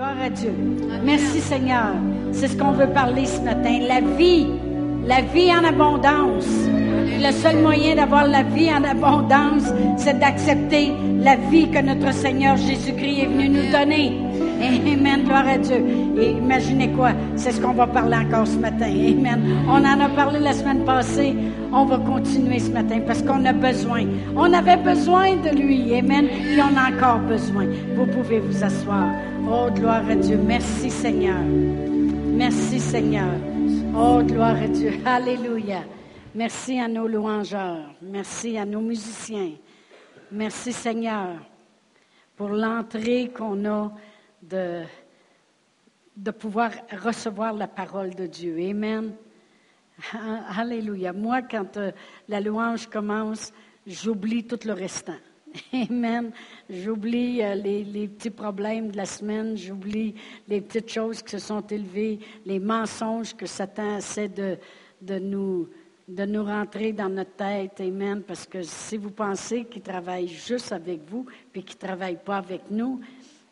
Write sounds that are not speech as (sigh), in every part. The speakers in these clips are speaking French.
Gloire à Dieu. Merci Seigneur. C'est ce qu'on veut parler ce matin. La vie, la vie en abondance. Le seul moyen d'avoir la vie en abondance, c'est d'accepter la vie que notre Seigneur Jésus-Christ est venu nous donner. Amen, gloire à Dieu. Et imaginez quoi, c'est ce qu'on va parler encore ce matin. Amen. On en a parlé la semaine passée. On va continuer ce matin parce qu'on a besoin. On avait besoin de lui. Amen. Et on a encore besoin. Vous pouvez vous asseoir. Oh, gloire à Dieu. Merci Seigneur. Merci Seigneur. Oh, gloire à Dieu. (laughs) Alléluia. Merci à nos louangeurs. Merci à nos musiciens. Merci Seigneur pour l'entrée qu'on a de, de pouvoir recevoir la parole de Dieu. Amen. Alléluia. Moi, quand euh, la louange commence, j'oublie tout le restant. (laughs) Amen. J'oublie euh, les, petits problèmes de la semaine, j'oublie les petites choses qui se sont élevées, les mensonges que Satan essaie de, de, nous, de nous rentrer dans notre tête. Amen. Parce que si vous pensez qu'il travaille juste avec vous, puis qu'il ne travaille pas avec nous,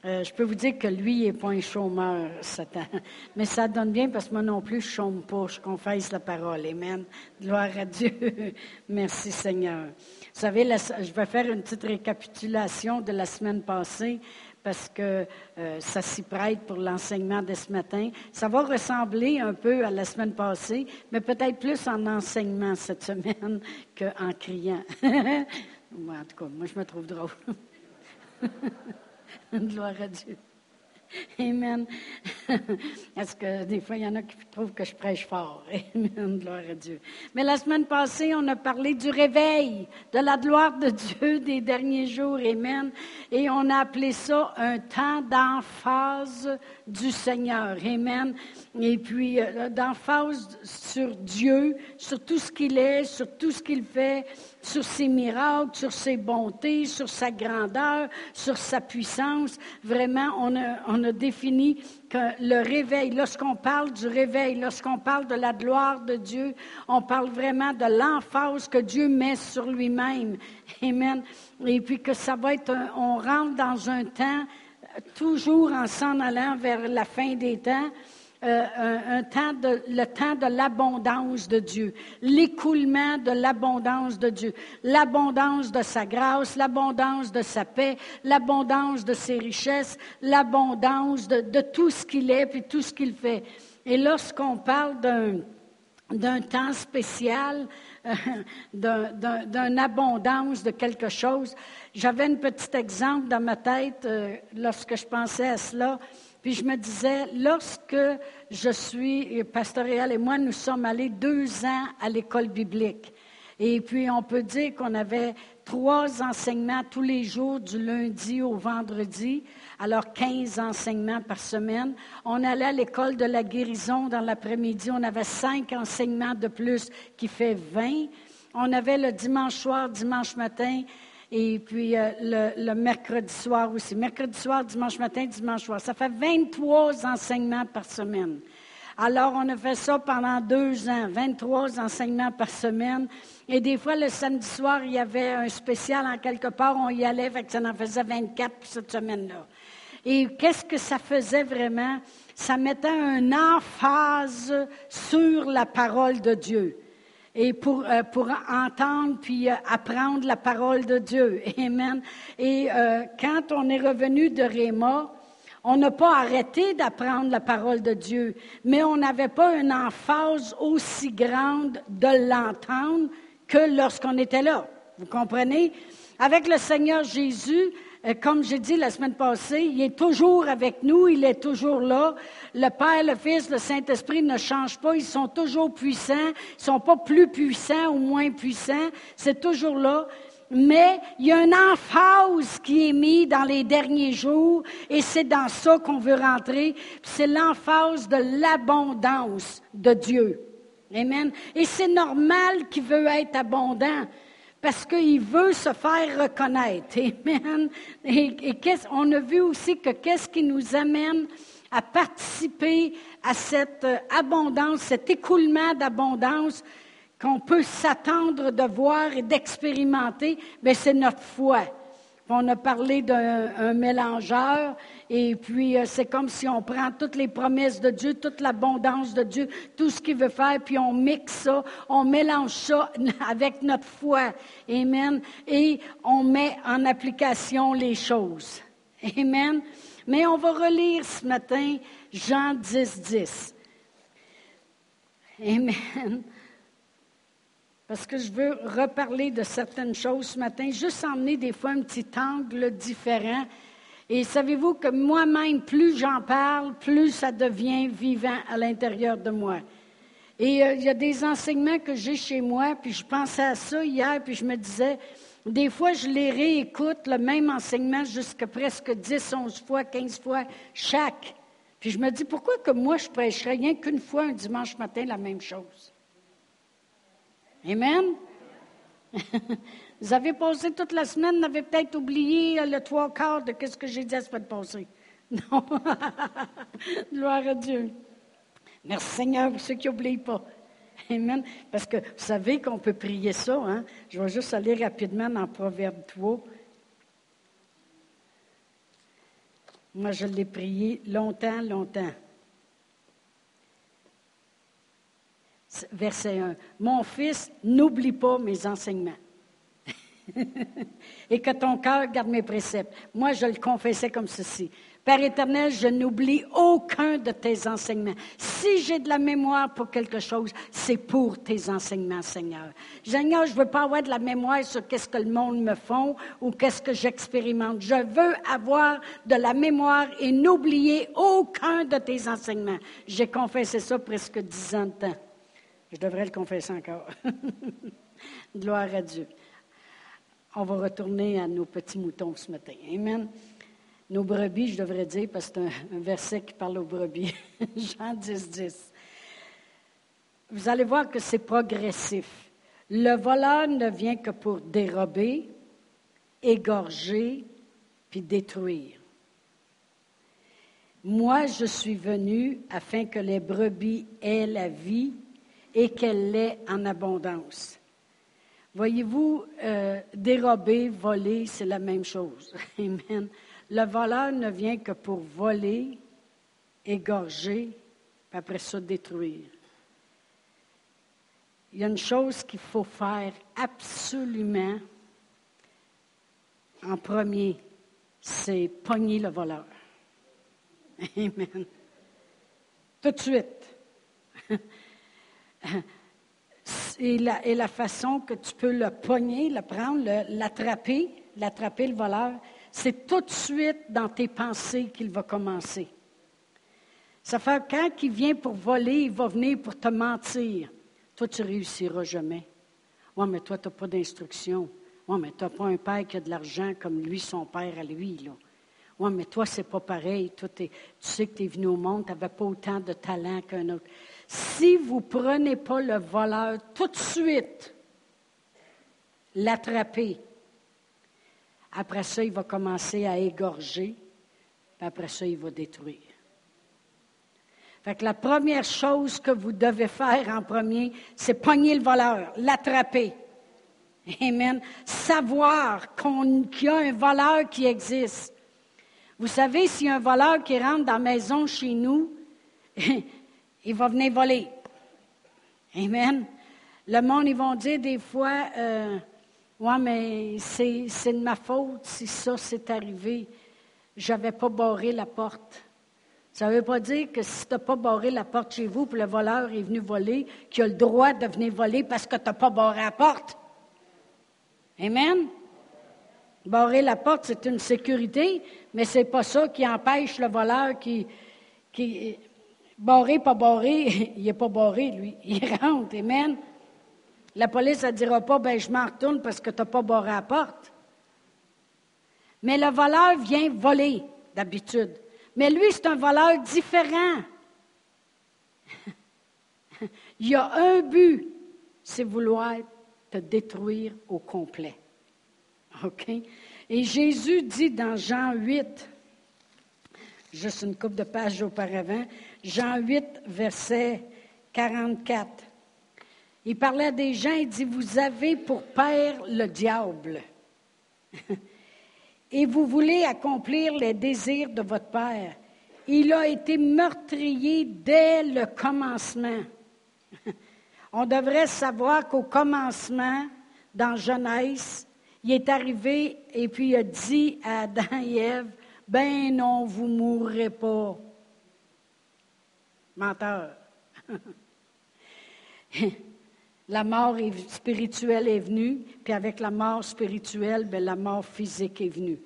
euh, je peux vous dire que lui, il n'est pas un chômeur, Satan. (laughs) Mais ça donne bien parce que moi non plus, je ne chôme pas, je confesse la parole. Amen. Gloire à Dieu. (laughs) Merci Seigneur. Vous savez, je vais faire une petite récapitulation de la semaine passée parce que euh, ça s'y prête pour l'enseignement de ce matin. Ça va ressembler un peu à la semaine passée, mais peut-être plus en enseignement cette semaine (laughs) qu'en criant. en tout cas, moi, je me trouve drôle. Gloire à Dieu. Amen. (laughs) Est-ce que des fois, il y en a qui trouvent que je prêche fort? (laughs) Amen. Gloire à Dieu. Mais la semaine passée, on a parlé du réveil, de la gloire de Dieu (laughs) des derniers jours. Amen. Et on a appelé ça un temps d'emphase du Seigneur. Amen. Et puis, euh, d'emphase sur Dieu, sur tout ce qu'il est, sur tout ce qu'il fait, sur ses miracles, sur ses bontés, sur sa grandeur, sur sa puissance. Vraiment, on a défini que le réveil, lorsqu'on parle du réveil, lorsqu'on parle de la gloire de Dieu, on parle vraiment de l'emphase que Dieu met sur lui-même. Amen. Et puis que ça va être, on rentre dans un temps, toujours en s'en allant vers la fin des temps, euh, un, temps de, le temps de l'abondance de Dieu, l'écoulement de l'abondance de Dieu, l'abondance de sa grâce, l'abondance de sa paix, l'abondance de ses richesses, l'abondance de, de, tout ce qu'il est puis tout ce qu'il fait. Et lorsqu'on parle d'un, temps spécial, (laughs) d'une abondance de quelque chose, j'avais un petit exemple dans ma tête euh, lorsque je pensais à cela. Puis je me disais, lorsque je suis, pastoral et moi, nous sommes allés deux ans à l'école biblique. Et puis, on peut dire qu'on avait trois enseignements tous les jours, du lundi au vendredi, alors 15 enseignements par semaine. On allait à l'école de la guérison dans l'après-midi, on avait cinq enseignements de plus, qui fait 20. On avait le dimanche soir, dimanche matin, et puis euh, le, mercredi soir aussi. Mercredi soir, dimanche matin, dimanche soir. Ça fait 23 enseignements par semaine. Alors, on a fait ça pendant deux ans, 23 enseignements par semaine. Et des fois, le samedi soir, il y avait un spécial en quelque part, on y allait, ça en faisait 24 pour cette semaine-là. Et qu'est-ce que ça faisait vraiment? Ça mettait un emphase sur la parole de Dieu et pour, euh, pour entendre puis euh, apprendre la parole de Dieu. (laughs) Amen. Et euh, quand on est revenu de Réma, on n'a pas arrêté d'apprendre la parole de Dieu, mais on n'avait pas une emphase aussi grande de l'entendre que lorsqu'on était là. Vous comprenez? Avec le Seigneur Jésus, comme j'ai dit la semaine passée, il est toujours avec nous, il est toujours là. Le Père, le Fils, le Saint-Esprit ne changent pas, ils sont toujours puissants, ils ne sont pas plus puissants ou moins puissants, c'est toujours là. Mais il y a une emphase qui est mise dans les derniers jours et c'est dans ça qu'on veut rentrer. C'est l'emphase de l'abondance de Dieu. Amen. Et c'est normal qu'il veut être abondant parce qu'il veut se faire reconnaître. Amen. Et, on a vu aussi que qu'est-ce qui nous amène à participer à cette abondance, cet écoulement d'abondance qu'on peut s'attendre de voir et d'expérimenter, mais c'est notre foi. On a parlé d'un mélangeur, et puis euh, c'est comme si on prend toutes les promesses de Dieu, toute l'abondance de Dieu, tout ce qu'il veut faire, puis on mixe ça, on mélange ça (laughs) avec notre foi. Amen. Et on met en application les choses. Amen. Mais on va relire ce matin Jean 10, 10. Amen. Parce que je veux reparler de certaines choses ce matin, juste emmener des fois un petit angle différent. Et savez-vous que moi-même, plus j'en parle, plus ça devient vivant à l'intérieur de moi. Et euh, il y a des enseignements que j'ai chez moi, puis je pensais à ça hier, puis je me disais, des fois, je les réécoute, le même enseignement, jusqu'à presque 10, 11 fois, 15 fois chaque. Puis je me dis, pourquoi que moi, je prêcherais rien qu'une fois un dimanche matin la même chose? Amen? vous avez passé toute la semaine, vous avez peut-être oublié le trois quarts de ce que j'ai dit à ce de passé. (laughs) Non. Gloire à Dieu. Merci Seigneur pour ceux qui n'oublient pas. Amen. Parce que vous savez qu'on peut prier ça. Hein? Je vais juste aller rapidement dans Proverbe 3. Moi, je l'ai prié longtemps, longtemps. Verset 1. Mon fils, n'oublie pas mes enseignements. (laughs) Et que ton cœur garde mes préceptes. Moi, je le confessais comme ceci. Père éternel, je n'oublie aucun de tes enseignements. Si j'ai de la mémoire pour quelque chose, c'est pour tes enseignements, Seigneur. Seigneur, je ne veux pas avoir de la mémoire sur qu'est-ce que le monde me font ou qu'est-ce que j'expérimente. Je veux avoir de la mémoire et n'oublier aucun de tes enseignements. J'ai confessé ça presque dix ans de temps. Je devrais le confesser encore. (laughs) Gloire à Dieu. On va retourner à nos petits moutons ce matin. Amen. Nos brebis, je devrais dire, parce que c'est un, verset qui parle aux brebis. (laughs) Jean 10, 10. Vous allez voir que c'est progressif. Le voleur ne vient que pour dérober, égorger, puis détruire. Moi, je suis venu afin que les brebis aient la vie et qu'elle l'ait en abondance. Voyez-vous, euh, dérober, voler, c'est la même chose. (laughs) Amen. Le voleur ne vient que pour voler, égorger, puis après ça détruire. Il y a une chose qu'il faut faire absolument en premier, c'est pogner le voleur. (laughs) Amen. Tout de suite. Et la, façon que tu peux le pogner, le prendre, l'attraper, l'attraper le voleur, c'est tout de suite dans tes pensées qu'il va commencer. Ça fait quand il vient pour voler, il va venir pour te mentir. Toi, tu réussiras jamais. Oui, mais toi, tu n'as pas d'instruction. Oui, mais tu n'as pas un père qui a de l'argent comme lui, son père à lui. Là. Oui, mais toi, c'est pas pareil. Toi, tu sais que tu es venu au monde, tu n'avais pas autant de talent qu'un autre. Si vous ne prenez pas le voleur tout de suite, l'attraper, après ça, il va commencer à égorger, puis après ça, il va détruire. Fait que la première chose que vous devez faire en premier, c'est pogner le voleur, l'attraper. Amen. Savoir qu'il y a un voleur qui existe. Vous savez, s'il y a un voleur qui rentre dans la maison chez nous, (laughs) il va venir voler. Amen. Le monde, ils vont dire des fois, euh, oui, mais c'est, de ma faute si ça s'est arrivé. Je n'avais pas barré la porte. Ça ne veut pas dire que si tu n'as pas barré la porte chez vous, puis le voleur est venu voler, qu'il a le droit de venir voler parce que tu n'as pas barré la porte. Amen? Barrer la porte, c'est une sécurité, mais ce n'est pas ça qui empêche le voleur qui barré, pas barré, (laughs) il n'est pas barré, lui. Il rentre, amen. La police ne dira pas, ben je m'en retourne parce que tu n'as pas barré la porte. Mais le voleur vient voler d'habitude. Mais lui, c'est un voleur différent. (laughs) Il y a un but, c'est vouloir te détruire au complet. OK? Et Jésus dit dans Jean 8, juste une coupe de pages auparavant, Jean 8, verset 44. Il parlait des gens, il dit, vous avez pour père le diable. (laughs) et vous voulez accomplir les désirs de votre Père. Il a été meurtrier dès le commencement. (laughs) On devrait savoir qu'au commencement, dans Genèse, il est arrivé et puis il a dit à Adam et Ève, ben non, vous ne mourrez pas. Menteur. (laughs) la mort spirituelle est venue, puis avec la mort spirituelle, ben, la mort physique est venue.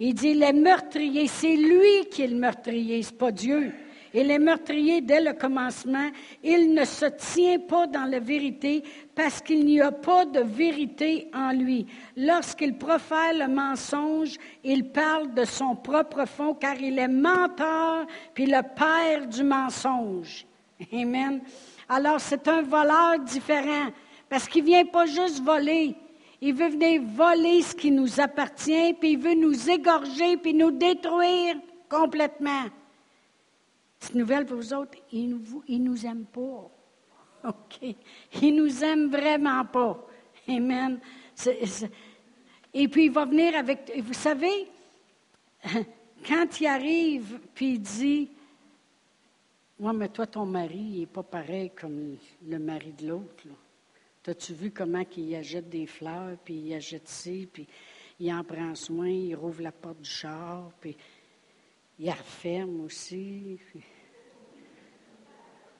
Il dit, les meurtriers, c'est lui qui est le meurtrier, ce n'est pas Dieu. Et les meurtriers, dès le commencement, il ne se tient pas dans la vérité parce qu'il n'y a pas de vérité en lui. Lorsqu'il profère le mensonge, il parle de son propre fond car il est menteur puis le père du mensonge. Amen. Alors c'est un voleur différent parce qu'il ne vient pas juste voler. Il veut venir voler ce qui nous appartient, puis il veut nous égorger, puis nous détruire complètement. Cette nouvelle pour vous autres, il ne nous aime pas. (laughs) OK? Il nous aime vraiment pas. Amen. Et puis il va venir avec. Vous savez, (laughs) quand il arrive, puis il dit Moi, mais toi, ton mari, il n'est pas pareil comme le mari de l'autre. As-tu vu comment il achète des fleurs, puis il achète ci, puis il en prend soin, il rouvre la porte du char, puis il referme aussi.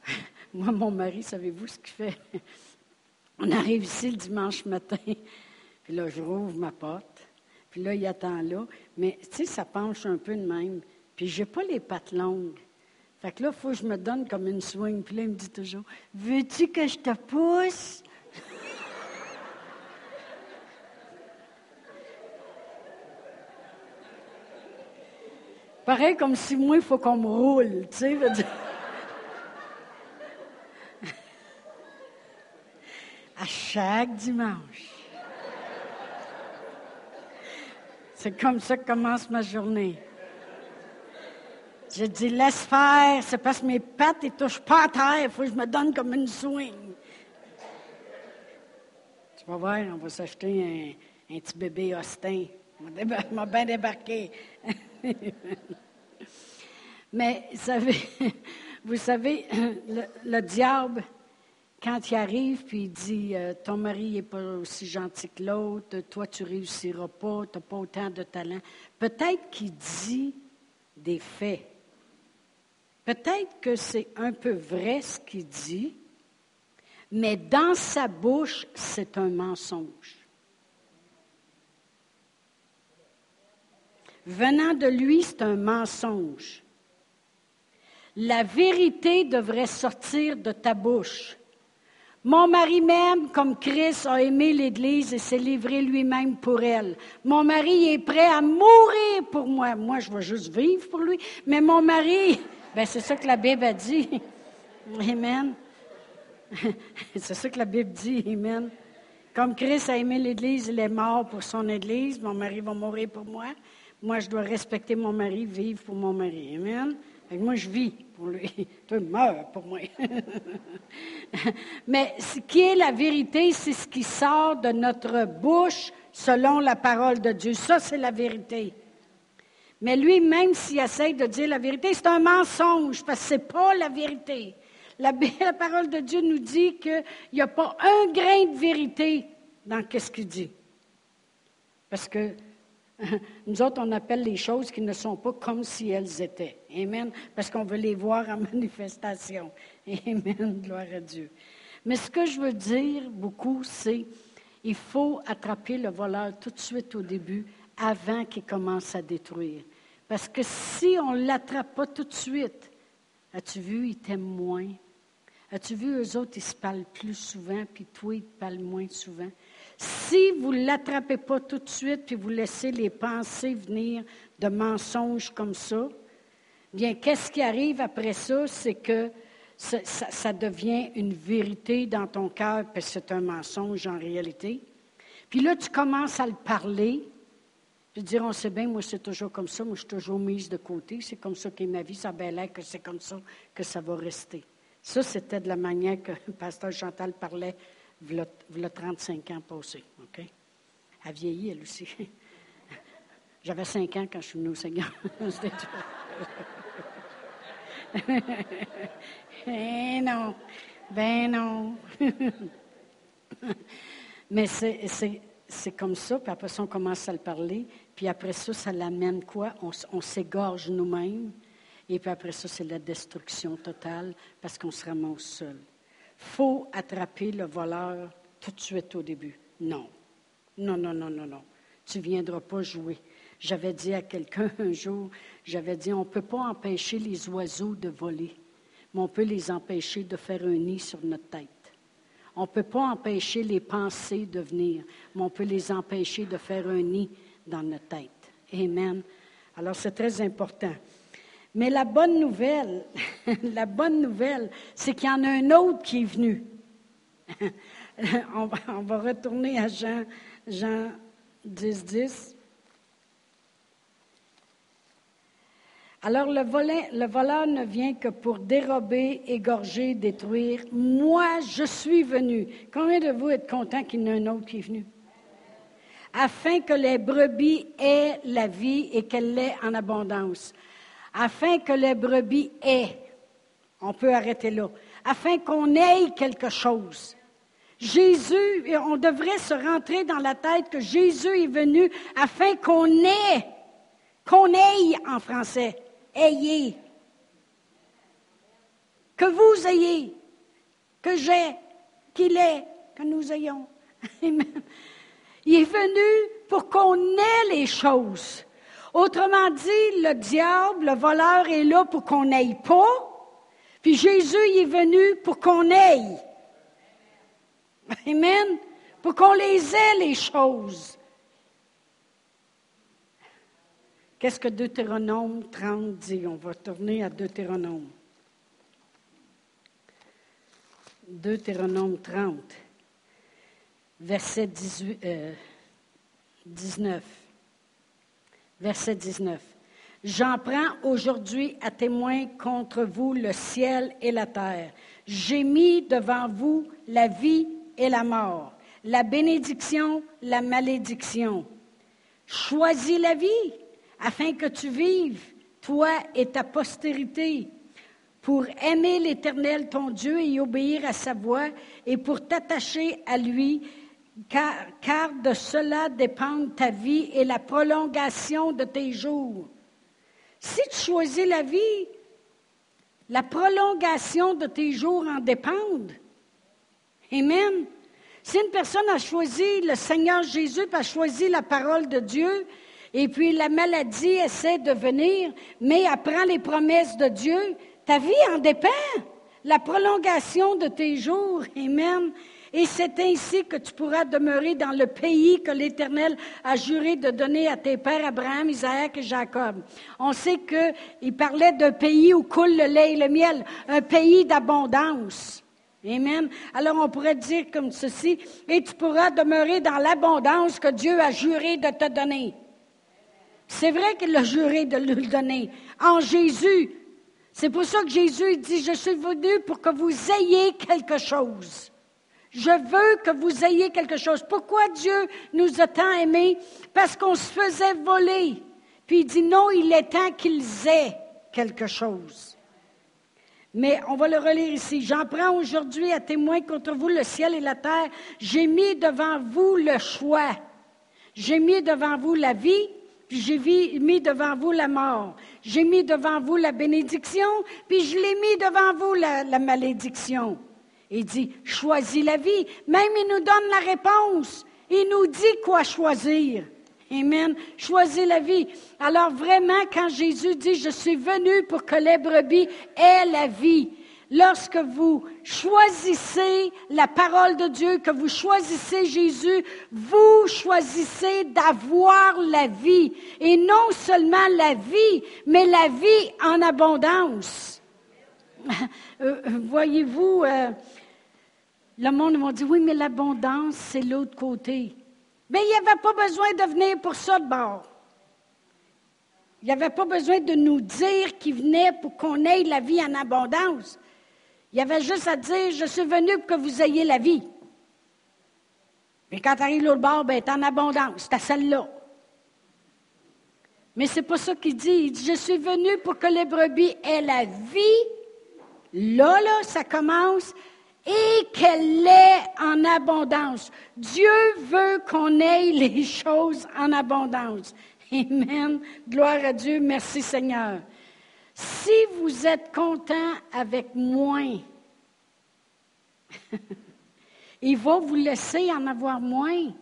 (laughs) Moi, mon mari, savez-vous ce qu'il fait? (laughs) On arrive ici le dimanche matin, (laughs) puis là, je rouvre ma porte, puis là, il attend là. Mais, tu sais, ça penche un peu de même. Puis, je n'ai pas les pattes longues. Fait que là, il faut que je me donne comme une swing. Puis là, il me dit toujours Veux-tu que je te pousse? Pareil comme si moi, il faut qu'on me roule, tu sais. à chaque dimanche. C'est comme ça que commence ma journée. Je dis, laisse faire, c'est parce que mes pattes ne touchent pas à terre, il faut que je me donne comme une swing. Tu vas voir, on va s'acheter un, un, petit bébé Austin. Il m'a bien débarqué. (laughs) Mais (laughs) vous savez, (clears throat) le, diable, quand il arrive puis il dit euh, Ton mari n'est pas aussi gentil que l'autre, toi tu réussiras pas, tu n'as pas autant de talent, peut-être qu'il dit des faits. Peut-être que c'est un peu vrai ce qu'il dit, mais dans sa bouche, c'est un mensonge. Venant de lui, c'est un mensonge. La vérité devrait sortir de ta bouche. Mon mari m'aime comme Christ a aimé l'Église et s'est livré lui-même pour elle. Mon mari est prêt à mourir pour moi. Moi, je vais juste vivre pour lui. Mais mon mari, ben c'est ça que la Bible a dit. Amen. (laughs) c'est ça que la Bible dit. Amen. Comme Christ a aimé l'Église, il est mort pour son Église. Mon mari va mourir pour moi. Moi, je dois respecter mon mari, vivre pour mon mari. Amen. moi, je vis pour lui. (laughs) Toi, meurs pour moi. (laughs) Mais ce qui est la vérité, c'est ce qui sort de notre bouche selon la parole de Dieu. Ça, c'est la vérité. Mais lui, même s'il essaie de dire la vérité, c'est un mensonge parce que ce n'est pas la vérité. La, (laughs) la, parole de Dieu nous dit qu'il n'y a pas un grain de vérité dans ce qu'il dit. Parce que (laughs) Nous autres, on appelle les choses qui ne sont pas comme si elles étaient. Amen. Parce qu'on veut les voir en (laughs) manifestation. Amen. Gloire à Dieu. Mais ce que je veux dire beaucoup, c'est il faut attraper le voleur tout de suite au début, avant qu'il commence à détruire. Parce que si on ne l'attrape pas tout de suite, as-tu vu, il t'aime moins? As-tu vu, eux autres, ils se parlent plus souvent, puis toi, ils te parlent moins souvent? Si vous ne l'attrapez pas tout de suite, puis vous laissez les pensées venir de mensonges comme ça, bien, qu'est-ce qui arrive après ça? C'est que ça, devient une vérité dans ton cœur, puis c'est un mensonge en réalité. Puis là, tu commences à le parler, puis dire, on sait bien, moi, c'est toujours comme ça, moi, je suis toujours mise de côté, c'est comme ça qu'est ma vie, ça a que c'est comme ça que ça va rester. Ça, c'était de la manière que le (laughs) pasteur Chantal parlait v'là 35 ans passés. OK? Elle vieillit, elle aussi. (laughs) J'avais cinq ans quand je suis venue au Seigneur. (laughs) (laughs) eh non, ben non. Mais c'est comme ça, puis après ça, on commence à le parler, puis après ça, ça l'amène quoi? On, s'égorge nous-mêmes, et puis après ça, c'est la destruction totale, parce qu'on se ramasse seul. Faut attraper le voleur tout de suite au début. Non. Non, non, non, non, non. Tu ne viendras pas jouer. J'avais dit à quelqu'un un jour, j'avais dit, on ne peut pas empêcher les oiseaux de voler, mais on peut les empêcher de faire un nid sur notre tête. On ne peut pas empêcher les pensées de venir, mais on peut les empêcher de faire un nid dans notre tête. Amen. Alors c'est très important. Mais la bonne nouvelle, (laughs) la bonne nouvelle, c'est qu'il y en a un autre qui est venu. (laughs) on, va, retourner à Jean, Jean 10, 10. Alors le, le voleur ne vient que pour dérober, égorger, détruire. Moi, je suis venu. Combien de vous êtes contents qu'il y en ait un autre qui est venu? Afin que les brebis aient la vie et qu'elle l'ait en abondance. Afin que les brebis aient. On peut arrêter là. Afin qu'on ait quelque chose. Jésus, on devrait se rentrer dans la tête que Jésus est venu afin qu'on ait, qu'on ait en français, ayez. Que vous ayez, que j'ai, qu'il est, que nous ayons. (laughs) Il est venu pour qu'on ait les choses. Autrement dit, le diable, le voleur est là pour qu'on n'aille pas, puis Jésus est venu pour qu'on aille. Amen. Pour qu'on les ait, les choses. Qu'est-ce que Deutéronome 30 dit? On va tourner à Deutéronome. Deutéronome 30, verset 18, 19. Verset 19. J'en prends aujourd'hui à témoin contre vous le ciel et la terre. J'ai mis devant vous la vie et la mort, la bénédiction, la malédiction. Choisis la vie afin que tu vives, toi et ta postérité, pour aimer l'Éternel ton Dieu et obéir à sa voix, et pour t'attacher à lui, car, de cela dépendent ta vie et la prolongation de tes jours. Si tu choisis la vie, la prolongation de tes jours en dépendent. Amen. Si une personne a choisi le Seigneur Jésus, a choisi la parole de Dieu, et puis la maladie essaie de venir, mais apprend les promesses de Dieu, ta vie en dépend. La prolongation de tes jours, Amen. Et c'est ainsi que tu pourras demeurer dans le pays que l'Éternel a juré de donner à tes pères Abraham, Isaac et Jacob. On sait qu'il parlait d'un pays où coule le lait et le miel, un pays d'abondance. Amen. Alors on pourrait dire comme ceci, et tu pourras demeurer dans l'abondance que Dieu a juré de te donner. C'est vrai qu'il a juré de le donner en Jésus. C'est pour ça que Jésus dit, je suis venu pour que vous ayez quelque chose. Je veux que vous ayez quelque chose. Pourquoi Dieu nous a tant aimés? Parce qu'on se faisait voler. Puis il dit, non, il est temps qu'ils aient quelque chose. Mais on va le relire ici. J'en prends aujourd'hui à témoin contre vous le ciel et la terre. J'ai mis devant vous le choix. J'ai mis devant vous la vie, puis j'ai mis devant vous la mort. J'ai mis devant vous la bénédiction, puis je l'ai mis devant vous la, la malédiction. Il dit, choisis la vie. Même il nous donne la réponse. Il nous dit quoi choisir. Amen. Choisis la vie. Alors vraiment, quand Jésus dit, je suis venu pour que les brebis aient la vie, lorsque vous choisissez la parole de Dieu, que vous choisissez Jésus, vous choisissez d'avoir la vie. Et non seulement la vie, mais la vie en abondance. (laughs) Euh, voyez-vous, euh, le monde m'a dit, oui, mais l'abondance, c'est l'autre côté. Mais il n'y avait pas besoin de venir pour ça de bord. Il n'y avait pas besoin de nous dire qu'il venait pour qu'on ait la vie en abondance. Il y avait juste à dire, je suis venu pour que vous ayez la vie. Mais quand tu arrives l'autre bord, ben, es en abondance, c'est celle-là. Mais c'est pas ça qu'il dit. Il dit, je suis venu pour que les brebis aient la vie. Là, là, ça commence. Et qu'elle l'ait en abondance. Dieu veut qu'on ait les (laughs) choses en abondance. Amen. Gloire à Dieu. Merci Seigneur. Si vous êtes content avec moins, (laughs) il va vous laisser en avoir moins.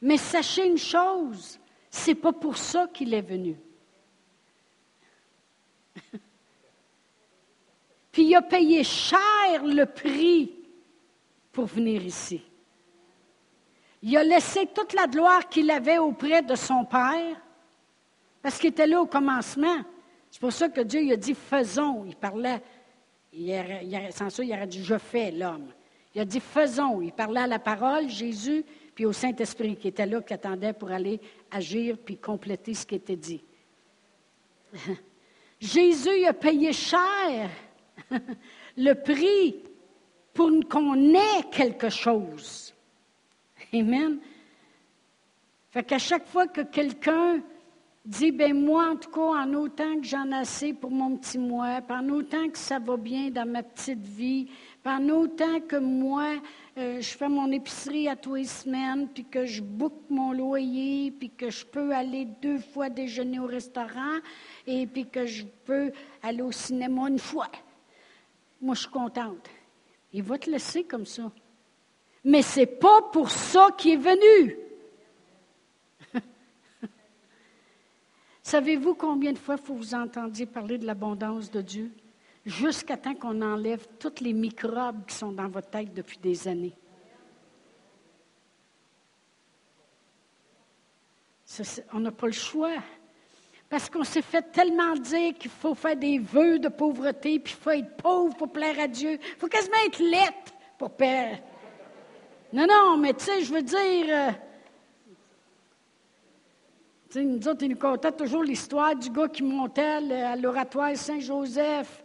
Mais sachez une chose, c'est pas pour ça qu'il est venu. (laughs) Il a payé cher le prix pour venir ici. Il a laissé toute la gloire qu'il avait auprès de son Père, parce qu'il était là au commencement. C'est pour ça que Dieu il a dit faisons. Il parlait, sans ça, il aurait dit je fais l'homme. Il a dit faisons. Il parlait à la parole, Jésus, puis au Saint-Esprit qui était là, qui attendait pour aller agir puis compléter ce qui était dit. (laughs) Jésus a payé cher (laughs) le prix pour qu'on ait quelque chose. Amen. Fait qu'à chaque fois que quelqu'un dit, ben moi, en tout cas, en autant que j'en ai assez pour mon petit mois, en autant que ça va bien dans ma petite vie, en autant que moi, euh, je fais mon épicerie à tous les semaines, puis que je boucle mon loyer, puis que je peux aller deux fois déjeuner au restaurant, et puis que je peux aller au cinéma une fois. Moi, je suis contente. Il va te laisser comme ça. Mais ce n'est pas pour ça qu'il est venu. (laughs) Savez-vous combien de fois faut vous entendiez parler de l'abondance de Dieu? Jusqu'à temps qu'on enlève tous les microbes qui sont dans votre tête depuis des années. on n'a pas le choix. Parce qu'on s'est fait tellement dire qu'il faut faire des vœux de pauvreté, puis il faut être pauvre pour plaire à Dieu. Il faut quasiment être lettre pour plaire. Non, non, mais tu sais, je veux dire. Euh, tu nous autres, ils nous contaient toujours l'histoire du gars qui montait à l'oratoire Saint-Joseph,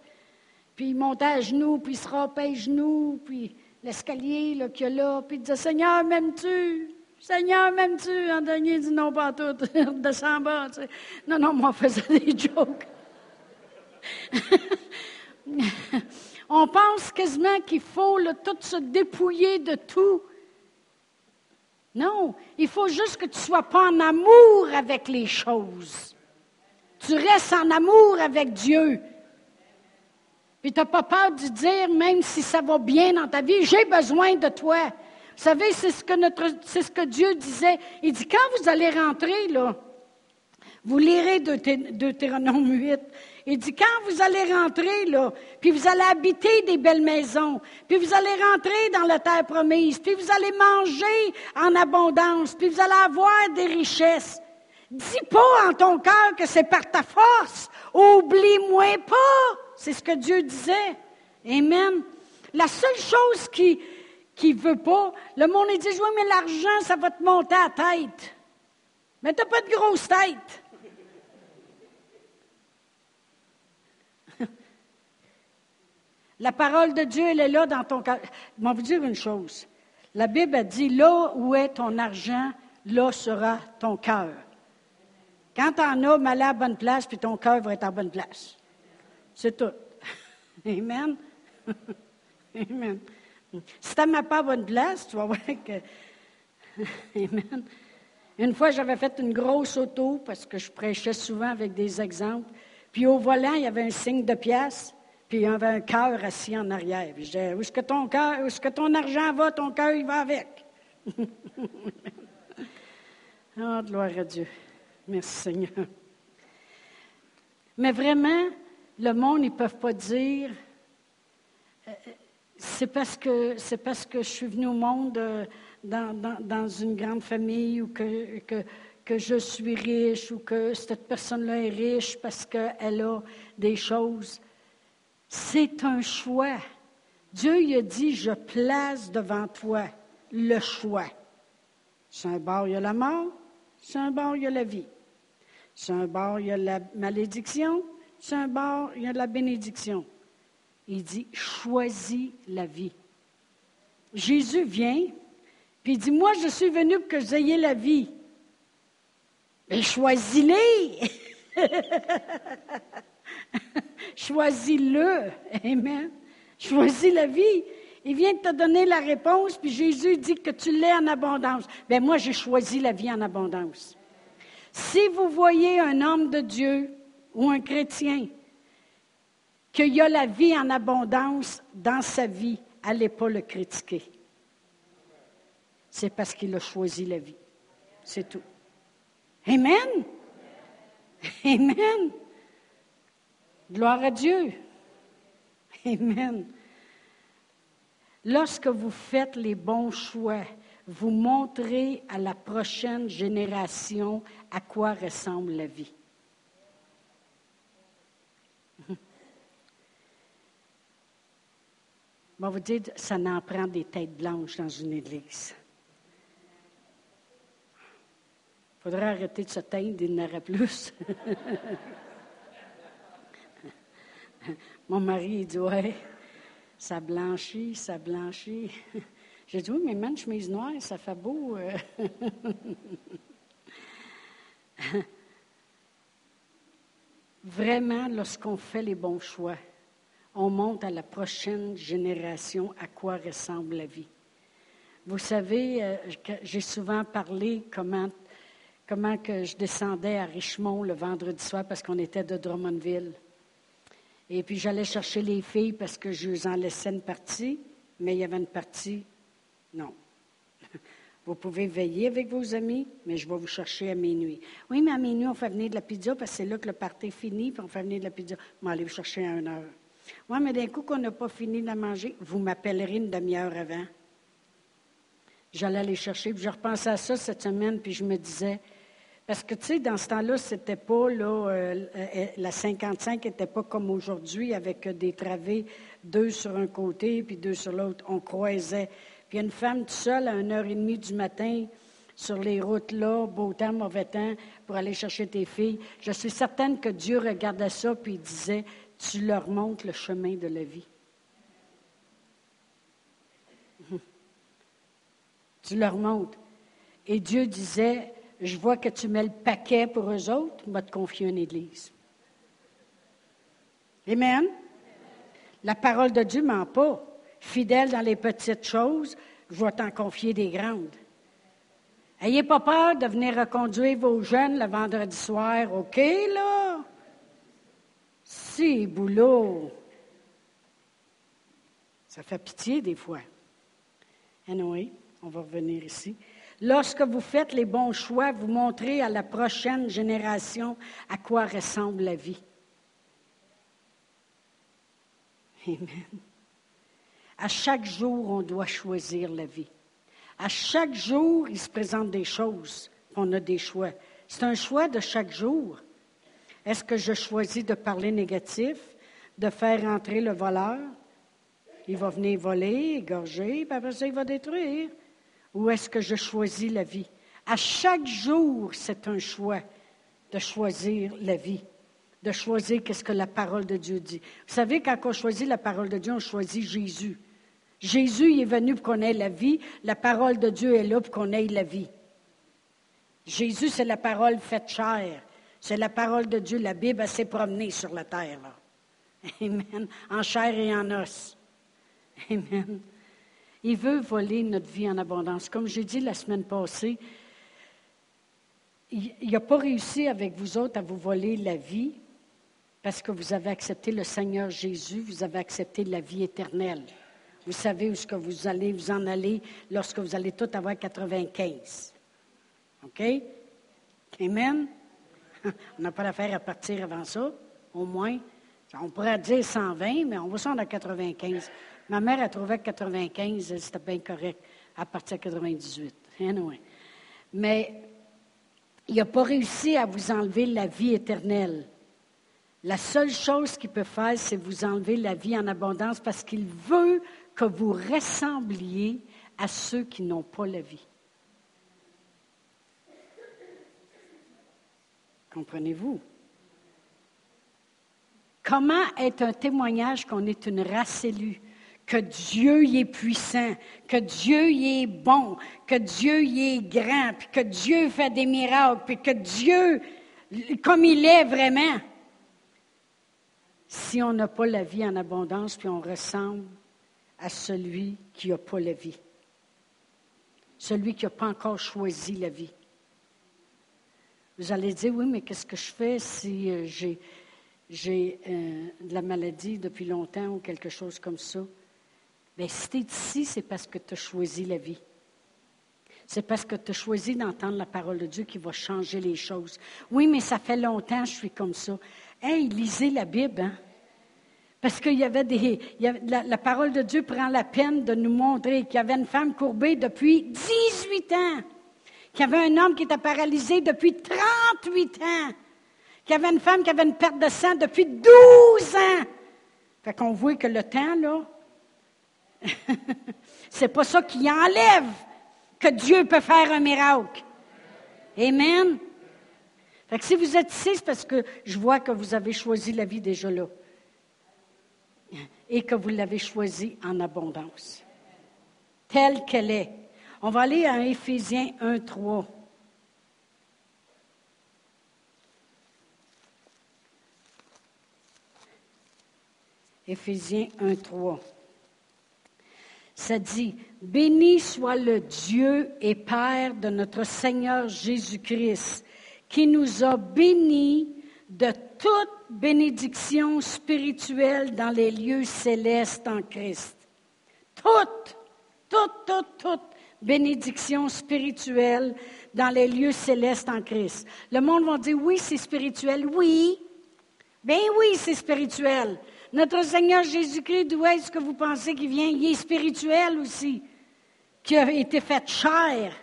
puis il montait à genoux, puis il se rampait à genoux, puis l'escalier qu'il y a là, puis il disait Seigneur, m'aimes-tu? Seigneur, m'aimes-tu? Il dit non, pas tout, (laughs) descends bas. Tu. Non, non, moi, on faisait des jokes. (laughs) on pense quasiment qu'il faut tout se dépouiller de tout non, il faut juste que tu ne sois pas en amour avec les choses. Tu restes en amour avec Dieu. Puis tu n'as pas peur de dire, même si ça va bien dans ta vie, j'ai besoin de toi. Vous savez, c'est ce que, Dieu disait. Il dit, quand vous allez rentrer, là, vous lirez Deutéronome 8. Il dit, quand vous allez rentrer, là, puis vous allez habiter des belles maisons, puis vous allez rentrer dans la terre promise, puis vous allez manger en abondance, puis vous allez avoir des richesses. Dis pas en ton cœur que c'est par ta force. Oublie-moi pas. C'est ce que Dieu disait. Amen. La seule chose qui qui veut pas, le monde dit, oui, mais l'argent, ça va te monter à la tête. Mais tu n'as pas de grosse tête. La parole de Dieu, elle est là dans ton cœur. Je vais vous dire une chose. La Bible a dit, là où est ton argent, là sera ton cœur. Quand tu en as, mal à la bonne place, puis ton cœur va être en bonne place. C'est tout. (laughs) Amen. (laughs) Amen. Si tu pas bonne place, tu vas voir que. (laughs) Amen. Une fois, j'avais fait une grosse auto parce que je prêchais souvent avec des exemples. Puis au volant, il y avait un signe de pièce puis il y avait un cœur assis en arrière. Puis je disais, où est-ce que ton cœur, où est-ce que ton argent va, ton cœur, il va avec. oh, (laughs) gloire à Dieu. Merci Seigneur. Mais vraiment, le monde, ils ne peuvent pas dire, euh, c'est parce que je suis venu au monde euh, dans, une grande famille ou que, je suis riche ou que cette personne-là est riche parce qu'elle a des choses. C'est un choix. Dieu lui a dit, je place devant toi le choix. C'est un bord, il y a la mort. C'est un bord, il y a la vie. C'est un bord, il y a la malédiction. C'est un bord, il y a la bénédiction. Il dit, choisis la vie. Jésus vient, puis il dit, moi, je suis venu pour que vous la vie. Et choisis-les. (laughs) Choisis-le. Amen. Choisis la vie. Il vient de te donner la réponse, puis Jésus dit que tu l'es en abondance. Bien, moi, j'ai choisi la vie en abondance. Si vous voyez un homme de Dieu ou un chrétien qu'il y a la vie en abondance dans sa vie, allez pas le critiquer. C'est parce qu'il a choisi la vie. C'est tout. Amen. Amen. Gloire à Dieu. Amen. Lorsque vous faites les bons choix, vous montrez à la prochaine génération à quoi ressemble la vie. Bon, vous dites, ça n'en prend des têtes blanches dans une église. Il faudrait arrêter de se teindre, il plus. (laughs) Mon mari, il dit, ouais, ça blanchit, ça blanchit. J'ai dit, oui, mais même chemise noire, ça fait beau. Euh. (laughs) Vraiment, lorsqu'on fait les bons choix, on montre à la prochaine génération à quoi ressemble la vie. Vous savez, euh, j'ai souvent parlé comment, que je descendais à Richmond le vendredi soir parce qu'on était de Drummondville. Et puis j'allais chercher les filles parce que je en laissais une partie, mais il y avait une partie, non. (laughs) Vous pouvez veiller avec vos amis, mais je vais vous chercher à minuit. Oui, mais à minuit, on fait venir de la pizza parce que c'est là que le party finit, puis on fait venir de la pizza. Je vais aller vous chercher à une heure. Oui, mais d'un coup qu'on n'a pas fini de manger, vous m'appellerez une demi-heure avant. J'allais aller chercher, puis je repensais à ça cette semaine, puis je me disais, parce que, tu sais, dans ce temps-là, c'était pas, là, euh, euh, la 55 n'était pas comme aujourd'hui avec des travées, deux sur un côté puis deux sur l'autre. On croisait. Puis une femme toute seule à 1h30 du matin sur les routes là, beau temps, mauvais temps, pour aller chercher tes filles. Je suis certaine que Dieu regardait ça puis il disait, tu leur montres le chemin de la vie. (laughs) tu leur montres. Et Dieu disait, je vois que tu mets le paquet pour eux autres, va te confier une église. Amen. La parole de Dieu ment pas. Fidèle dans les petites choses, je vais t'en confier des grandes. Ayez pas peur de venir reconduire vos jeunes le vendredi soir, OK, là? Si, boulot. Ça fait pitié des fois. Anyway, on va revenir ici. Lorsque vous faites les bons choix, vous montrez à la prochaine génération à quoi ressemble la vie. Amen. À chaque jour, on doit choisir la vie. À chaque jour, il se présente des choses. On a des choix. C'est un choix de chaque jour. Est-ce que je choisis de parler négatif, de faire entrer le voleur? Il va venir voler, égorger, puis après ça, il va détruire. Ou est-ce que je choisis la vie? À chaque jour, c'est un choix de choisir la vie, de choisir qu'est-ce que la parole de Dieu dit. Vous savez, quand on choisit la parole de Dieu, on choisit Jésus. Jésus il est venu pour qu'on ait la vie. La parole de Dieu est là pour qu'on ait la vie. Jésus, c'est la parole faite chair. C'est la parole de Dieu. La Bible, s'est promenée sur la terre. Amen. En chair et en os. Amen. Il veut voler notre vie en abondance. Comme j'ai dit la semaine passée, il n'a pas réussi avec vous autres à vous voler la vie parce que vous avez accepté le Seigneur Jésus, vous avez accepté la vie éternelle. Vous savez où que vous allez vous en aller lorsque vous allez tout avoir 95. OK? Amen? (laughs) On n'a pas l'affaire à partir avant ça, au moins. On pourrait dire 120, mais on va s'en à 95. Ma mère a trouvé que 95, c'était bien correct à partir de 98. Mais il n'a pas réussi à vous enlever la vie éternelle. La seule chose qu'il peut faire, c'est vous enlever la vie en abondance parce qu'il veut que vous ressembliez à ceux qui n'ont pas la vie. Comprenez-vous? Comment est un témoignage qu'on est une race élue? que Dieu y est puissant, que Dieu y est bon, que Dieu y est grand, puis que Dieu fait des miracles, puis que Dieu, comme il est vraiment, si on n'a pas la vie en abondance, puis on ressemble à celui qui n'a pas la vie, celui qui n'a pas encore choisi la vie. Vous allez dire, oui, mais qu'est-ce que je fais si euh, j'ai, j'ai euh, de la maladie depuis longtemps ou quelque chose comme ça? Bien, si tu es ici, c'est parce que tu as choisi la vie. C'est parce que tu as choisi d'entendre la parole de Dieu qui va changer les choses. Oui, mais ça fait longtemps que je suis comme ça. Hey, lisez la Bible, hein? Parce qu'il y avait des. la, la, parole de Dieu prend la peine de nous montrer qu'il y avait une femme courbée depuis 18 ans, qu'il y avait un homme qui était paralysé depuis 38 ans, qu'il y avait une femme qui avait une perte de sang depuis 12 ans. Fait qu'on voit que le temps, là, (laughs) c'est pas ça qui enlève que Dieu peut faire un miracle. Amen. Fait que si vous êtes ici, c'est parce que je vois que vous avez choisi la vie déjà là. Et que vous l'avez choisie en abondance. Telle qu'elle est. On va aller à Éphésiens 1, 3. Éphésiens 1, 3 ça dit, Béni soit le Dieu et Père de notre Seigneur Jésus-Christ, qui nous a bénis de toute bénédiction spirituelle dans les lieux célestes en Christ. Toute, toute, toute, toute bénédiction spirituelle dans les lieux célestes en Christ. Le monde va dire, oui, c'est spirituel. Oui. Ben oui, c'est spirituel. Notre Seigneur Jésus-Christ, d'où est-ce que vous pensez qu'il vient? Il est spirituel aussi, qui a été fait chair.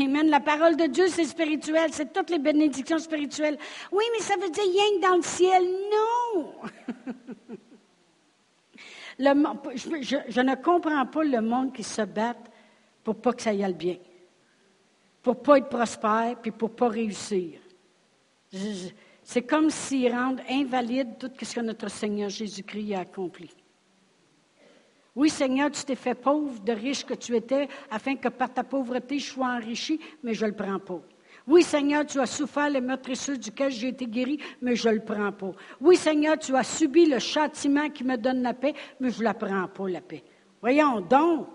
Amen. La parole de Dieu, c'est spirituel. C'est toutes les bénédictions spirituelles. Oui, mais ça veut dire rien que dans le ciel. Non! (laughs) je, ne comprends pas le monde qui se bat pour pas que ça y aille bien. Pour pas être prospère, puis pour pas réussir. C'est comme s'ils rendent invalide tout ce que notre Seigneur Jésus-Christ a accompli. Oui, Seigneur, tu t'es fait pauvre, de riche que tu étais, afin que par ta pauvreté je sois enrichi, mais je ne le prends pas. Oui, Seigneur, tu as souffert les meurtrissures duquel j'ai été guéri, mais je ne le prends pas. Oui, Seigneur, tu as subi le châtiment qui me donne la paix, mais je ne la prends pas, la paix. Voyons donc.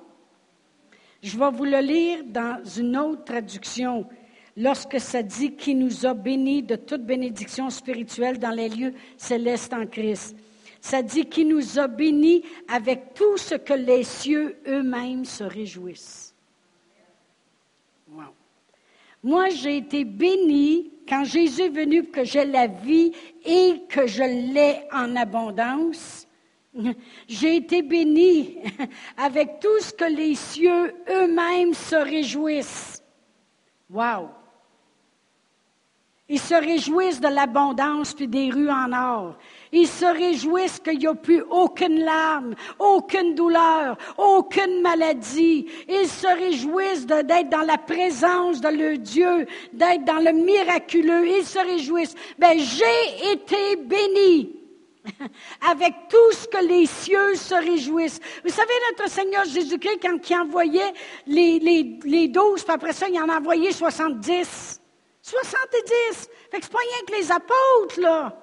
Je vais vous le lire dans une autre traduction lorsque ça dit qu'il nous a bénis de toute bénédiction spirituelle dans les lieux célestes en Christ. Ça dit qu'il nous a bénis avec tout ce que les cieux eux-mêmes se réjouissent. Moi, j'ai été béni quand Jésus est venu pour que j'ai la vie et que je l'ai en abondance. (laughs) J'ai été béni (laughs) avec tout ce que les cieux eux-mêmes se réjouissent. Wow! Ils se réjouissent de l'abondance puis des rues en or. Ils se réjouissent qu'il n'y a plus aucune larme, aucune douleur, aucune maladie. Ils se réjouissent d'être dans la présence de leur Dieu, d'être dans le miraculeux. Ils se réjouissent. Ben, j'ai été béni (laughs) avec tout ce que les cieux se réjouissent. Vous savez, notre Seigneur Jésus-Christ, quand il envoyait les, les, les douze, puis après ça, il en a envoyé soixante-dix. 70. Fait que c'est pas rien que les apôtres, là.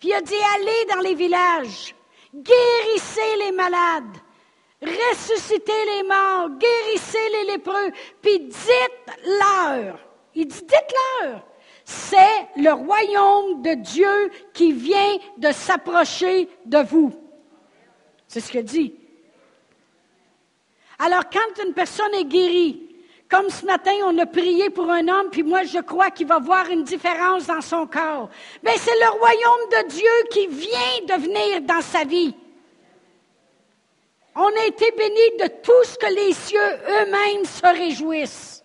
Puis il a dit, allez dans les villages, guérissez les malades, ressuscitez les morts, guérissez les lépreux, puis dites-leur. Il dit, dites-leur. C'est le royaume de Dieu qui vient de s'approcher de vous. C'est ce qu'il dit. Alors, quand une personne est guérie, comme ce matin, on a prié pour un homme, puis moi, je crois qu'il va voir une différence dans son corps. Mais c'est le royaume de Dieu qui vient de venir dans sa vie. On a été bénis de tout ce que les cieux eux-mêmes se réjouissent.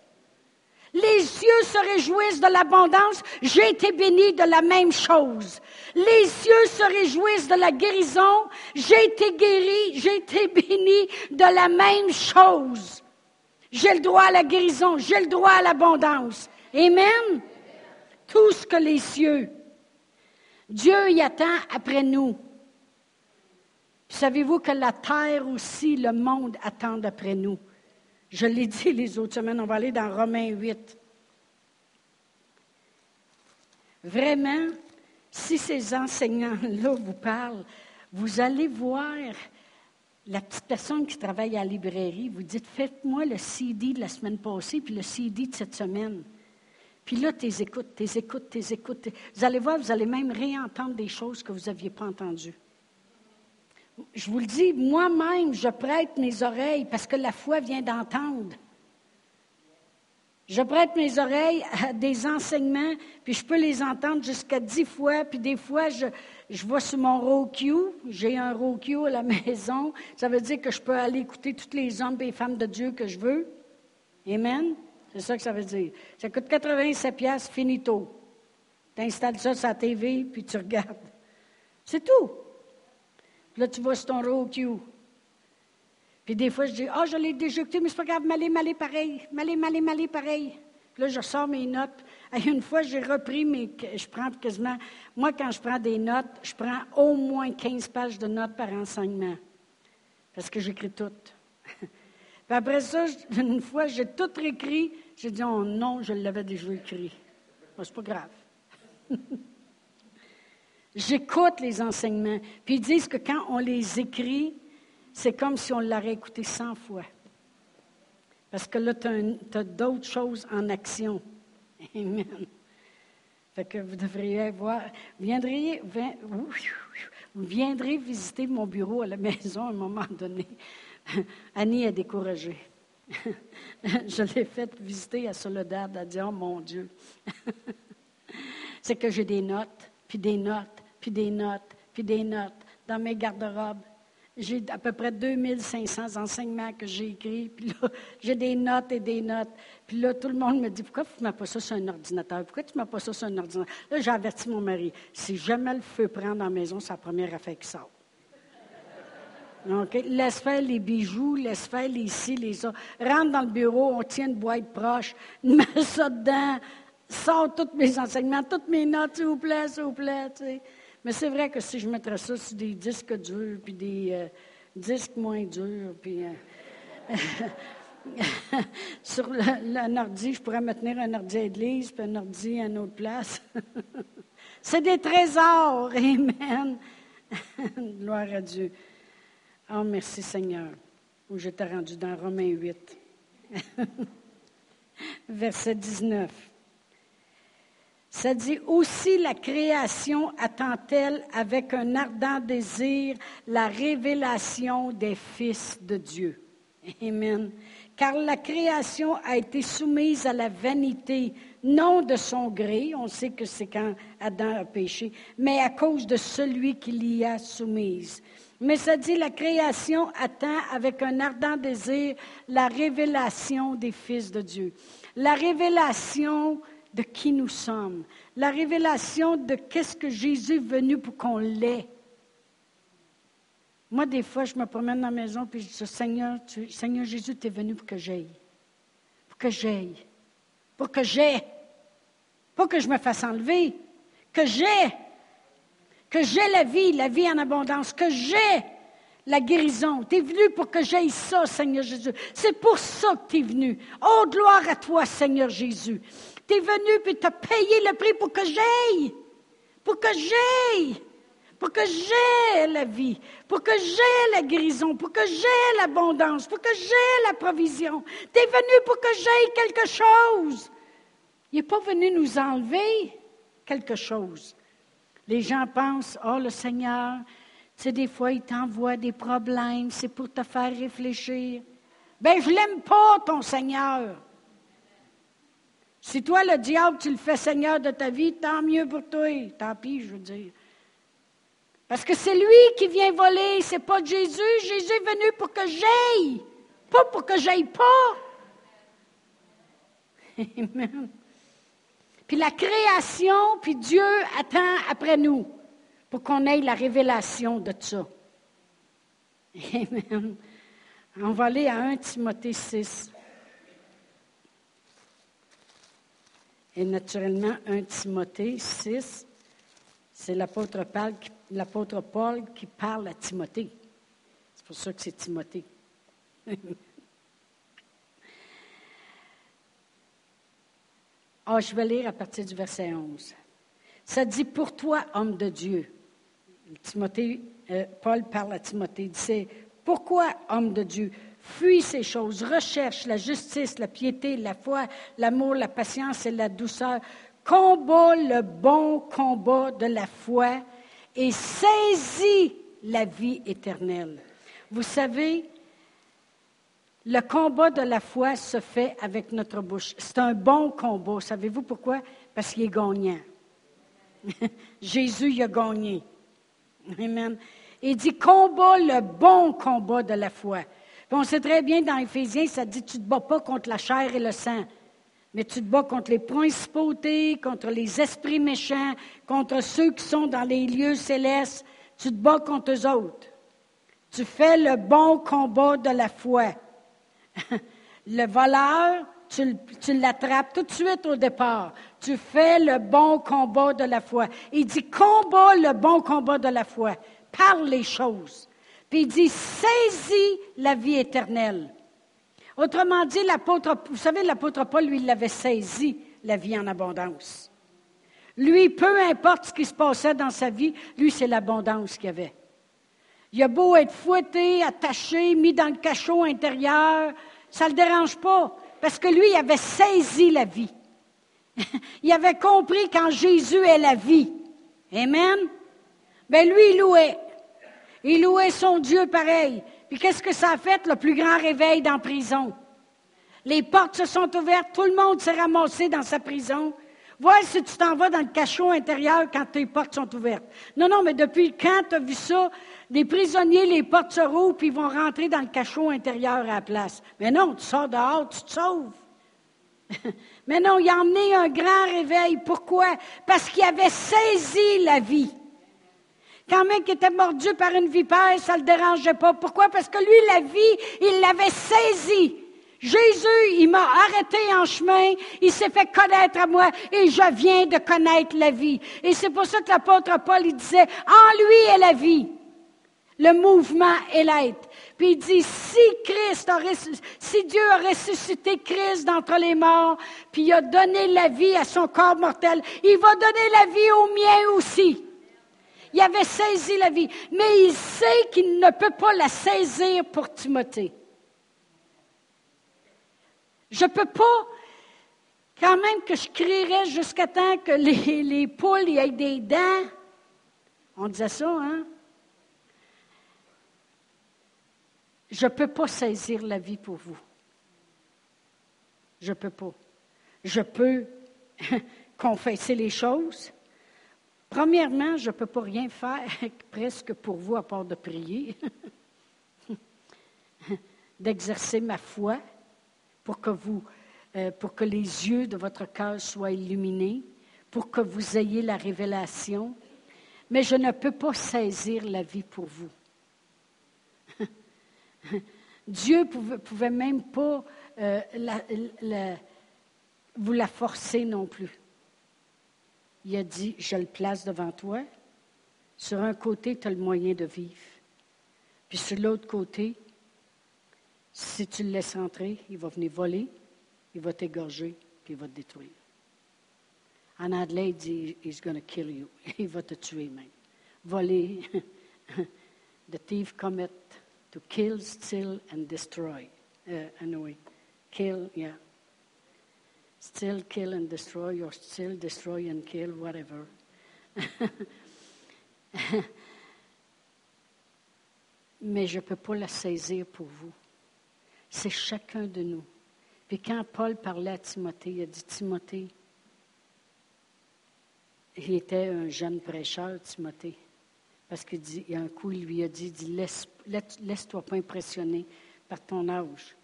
Les cieux se réjouissent de l'abondance. J'ai été béni de la même chose. Les cieux se réjouissent de la guérison. J'ai été guéri, j'ai été (laughs) béni de la même chose. J'ai le droit à la guérison, j'ai le droit à l'abondance. Amen. Tout ce que les cieux. Dieu y attend après nous. Savez-vous que la terre aussi, le monde attend après nous? Je l'ai dit les autres semaines, on va aller dans Romains 8. Vraiment, si ces enseignants-là vous parlent, vous allez voir la petite personne qui travaille à la librairie, vous dites, faites-moi le CD de la semaine passée, puis le CD de cette semaine. Puis là, tu écoutes, tu écoutes, tu écoutes. Vous allez voir, vous allez même réentendre des choses que vous n'aviez pas entendues. Je vous le dis, moi-même, je prête mes oreilles parce que la foi vient d'entendre. Je prête mes oreilles à des enseignements, puis je peux les entendre jusqu'à dix fois, puis des fois, je, je vois sur mon Roku, j'ai un Roku à la (laughs) maison, ça veut dire que je peux aller écouter tous les hommes et femmes de Dieu que je veux. Amen. C'est ça que ça veut dire. Ça coûte 87 pièces finito. Tu installes ça sur la TV, puis tu regardes. C'est tout. Là, tu vas sur ton Roku. Puis des fois, je dis, ah, oh, je l'ai déjà écouté, mais c'est pas grave, m'aller, m'aller pareil, m'aller, m'aller, m'aller pareil. Puis là, je sors mes notes. Et (laughs) une fois, j'ai repris mes. Je prends quasiment. Moi, quand je prends des notes, je prends au moins 15 pages de notes par enseignement. Parce que j'écris toutes. (laughs) Puis après ça, (laughs) une fois, j'ai tout réécrit. J'ai dit, oh non, je l'avais déjà écrit. Ce c'est pas grave. J'écoute les enseignements. Puis ils disent que quand on les écrit, c'est comme si on l'aurait écouté 100 fois. Parce que là, tu as, d'autres choses en action. (laughs) Amen. Fait que vous devriez voir. Viendriez, vous viendrez visiter mon bureau à la (laughs) maison à un moment donné. (laughs) Annie est découragée. Je l'ai fait visiter à Soledad. Elle a Oh mon Dieu. C'est que j'ai des notes, puis des notes, puis des notes, puis des notes dans mes garde-robes. J'ai à peu près 2500 enseignements que j'ai écrits. Puis là, (laughs) j'ai des notes et des notes. Puis là, tout le monde me dit Pourquoi tu ne mets pas ça sur un ordinateur? Pourquoi tu ne mets pas ça sur un ordinateur? Là, j'ai averti mon mari Si jamais le feu prend dans la maison, c'est la première affaire qui sort. (laughs) Laisse faire les bijoux, laisse faire les ci, les autres. Rentre dans le bureau, on tient une boîte proche, (laughs) mets ça dedans, sors tous mes enseignements, toutes mes notes, s'il vous plaît, s'il vous plaît. Mais c'est vrai que si je mettrais ça sur des disques durs, puis des euh, disques moins durs, puis euh, (laughs) sur un ordi, je pourrais me tenir un ordi à l'église, puis un ordi à une autre place. (laughs) c'est des trésors, Amen. (laughs) Gloire à Dieu. Oh, merci Seigneur. Où j'étais rendu dans Romains 8. Verset 19. Ça dit aussi la création attend-elle avec un ardent désir la révélation des fils de Dieu? Amen. Car la création a été soumise à la vanité, non de son gré, on sait que c'est quand Adam a péché, mais à cause de celui qui l'y a soumise. Mais ça dit la création attend avec un ardent désir la révélation des fils de Dieu. La révélation de qui nous sommes, la révélation de qu'est-ce que Jésus est venu pour qu'on l'ait. Moi, des fois, je me promène dans la maison et je dis Seigneur, Seigneur Jésus, tu es venu pour que j'aille. Pour que j'aille. Pour que j'aie. Pas que je me fasse enlever. Que j'ai. Que j'ai la vie, la vie en abondance. Que j'ai la guérison. Tu es venu pour que j'aille ça, Seigneur Jésus. C'est pour ça que tu es venu. Oh, gloire à toi, Seigneur Jésus. Tu es venu puis tu as payé le prix pour que j'aille. Pour que j'aille. Pour que j'aie la vie. Pour que j'aie la guérison. Pour que j'aie l'abondance. Pour que j'aie la provision. Tu es venu pour que j'aie quelque chose. Il n'est pas venu nous enlever quelque chose. Les gens pensent, oh le Seigneur, tu sais, des fois, il t'envoie des problèmes, c'est pour te faire réfléchir. Ben, je l'aime pas, ton Seigneur. Si toi, le diable, tu le fais Seigneur de ta vie, tant mieux pour toi. Tant pis, je veux dire. Parce que c'est lui qui vient voler, c'est pas Jésus. Jésus est venu pour que j'aille, pas pour que j'aille pas. (laughs) Amen. Puis la création, puis Dieu attend après nous pour qu'on ait la révélation de ça. (laughs) Amen. On va aller à 1 Timothée 6. Et naturellement, 1 Timothée 6, c'est l'apôtre Paul, qui parle à Timothée. C'est pour ça que c'est Timothée. (laughs) Ah, je vais lire à partir du verset 11. Ça dit Pour toi, homme de Dieu. Timothée, euh, Paul parle à Timothée. Il dit Pourquoi, homme de Dieu Fuis ces choses, recherche la justice, la piété, la foi, l'amour, la patience et la douceur. Combat le bon combat de la foi et saisis la vie éternelle. Vous savez, le combat de la foi se fait avec notre bouche. C'est un bon combat. Savez-vous pourquoi? Parce qu'il est gagnant. (laughs) Jésus il a gagné. Amen. Il dit combat le bon combat de la foi. On sait très bien dans Éphésiens, ça dit tu ne te bats pas contre la chair et le sang, mais tu te bats contre les principautés, contre les esprits méchants, contre ceux qui sont dans les lieux célestes. Tu te bats contre eux autres. Tu fais le bon combat de la foi. (laughs) le voleur, tu, l'attrapes tout de suite au départ. Tu fais le bon combat de la foi. Il dit combat le bon combat de la foi. Parle les choses. Puis il dit saisis la vie éternelle. Autrement dit, l'apôtre, vous savez, l'apôtre Paul, lui, il avait saisi la vie en abondance. Lui, peu importe ce qui se passait dans sa vie, lui, c'est l'abondance qu'il avait. Il a beau être fouetté, attaché, mis dans le cachot intérieur, ça ne le dérange pas, parce que lui, il avait saisi la vie. (laughs) il avait compris quand Jésus est la vie. Amen. Ben lui, il louait. Il louait son Dieu pareil. Puis qu'est-ce que ça a fait, le plus grand réveil dans la prison? Les portes se sont ouvertes, tout le monde s'est ramassé dans sa prison. Vois si tu t'en vas dans le cachot intérieur quand tes portes sont ouvertes. Non, non, mais depuis quand tu as vu ça? Les prisonniers, les portes se rouvrent, puis ils vont rentrer dans le cachot intérieur à la place. Mais non, tu sors dehors, tu te sauves. (laughs) mais non, il a emmené un grand réveil. Pourquoi? Parce qu'il avait saisi la vie. Quand un mec était mordu par une vipère, ça ne le dérangeait pas. Pourquoi? Parce que lui, la vie, il l'avait saisi. Jésus, il m'a arrêté en chemin, il s'est fait connaître à moi et je viens de connaître la vie. Et c'est pour ça que l'apôtre Paul il disait, en lui est la vie. Le mouvement et l'être. Puis il dit, si Christ a si Dieu a ressuscité Christ d'entre les morts, puis il a donné la vie à son corps mortel, il va donner la vie au mien aussi. Il avait saisi la vie, mais il sait qu'il ne peut pas la saisir pour Timothée. Je ne peux pas, quand même que je crierais jusqu'à temps que les, les poules y aient des dents. On disait ça, hein? Je ne peux pas saisir la vie pour vous. Je ne peux pas. Je peux (laughs) confesser les choses. Premièrement, je ne peux pas rien faire (laughs) presque pour vous à part de prier, (laughs) d'exercer ma foi pour que, vous, euh, pour que les yeux de votre cœur soient illuminés, pour que vous ayez la révélation. Mais je ne peux pas saisir la vie pour vous. (laughs) Dieu ne pouvait, même pas euh, vous la forcer non plus. Il a dit, je le place devant toi. Sur un côté, tu as le moyen de vivre. Puis sur l'autre côté, si tu le laisses entrer, il va venir voler, il va t'égorger, puis il va te détruire. En anglais, dit, he's going to kill you. (laughs) Il va te tuer même. Voler. (laughs) The thief cometh to kill, steal, and destroy. Uh, anyway, kill, yeah. Still kill and destroy, or still destroy and kill, whatever. (laughs) Mais je ne peux pas la saisir pour vous. C'est chacun de nous. Puis quand Paul parlait à Timothée, il a dit Timothée, il était un jeune prêcheur, Timothée. Parce qu'il dit, un coup, il lui a dit, dit laisse, laisse-toi pas impressionner par ton âge.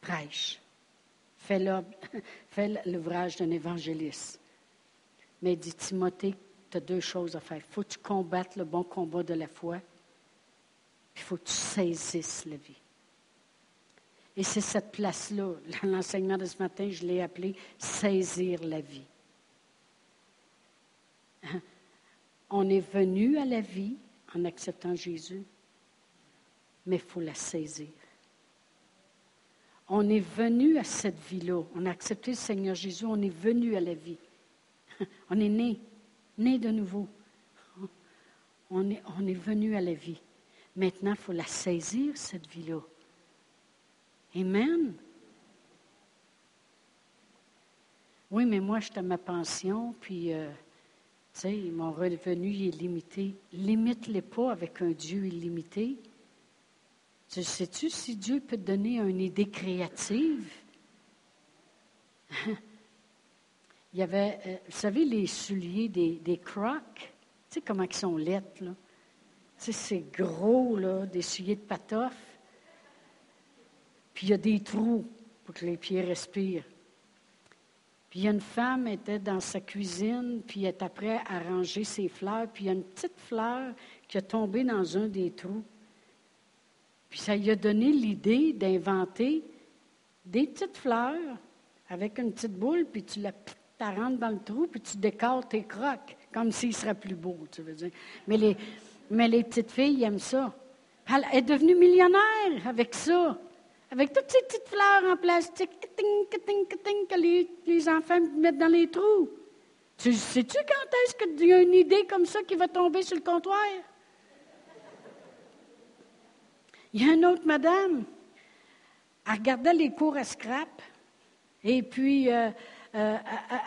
Prêche. Fais (laughs) l'ouvrage d'un évangéliste. Mais dit, Timothée, tu as deux choses à faire. Il faut que tu combattes le bon combat de la foi. Il faut que tu saisisses la vie. Et c'est cette place-là, (laughs) l'enseignement de ce matin, je l'ai appelé saisir la vie. (laughs) On est venu à la vie en acceptant Jésus. mais il faut la saisir. On est venu à cette vie-là. On a accepté le Seigneur Jésus. On est venu à la vie. (laughs) On est né, né de nouveau. (laughs) On est, venu à la vie. Maintenant, il faut la saisir, cette vie-là. Amen. Oui, mais moi, j'étais à ma pension, puis, euh, tu sais, mon revenu est limité. Limite-les pas avec un Dieu illimité. Tu sais-tu si Dieu peut te donner une idée créative? (laughs) Il y avait, euh, vous savez, les souliers des, crocs, tu sais comment ils sont lettres, là? Tu sais, c'est gros, là, des souliers de patoffes. Puis il y a des trous pour que les pieds respirent. Puis y a une femme était dans sa cuisine, puis elle est après à ranger ses fleurs, puis il y a une petite fleur qui est tombée dans un des trous. Puis ça lui a donné l'idée d'inventer des petites fleurs avec une petite boule, puis tu la rentres dans le trou, puis tu décores tes crocs, comme s'il serait plus beau, tu veux dire. Mais les, mais les petites filles aiment ça. Elle est devenue millionnaire avec ça, avec toutes ces petites fleurs en plastique que les, les enfants mettent dans les trous. Tu sais-tu quand est-ce qu'il y a une idée comme ça qui va tomber sur le comptoir? Il y a une autre madame. Elle regardait les cours à scrap. Et puis, euh, euh,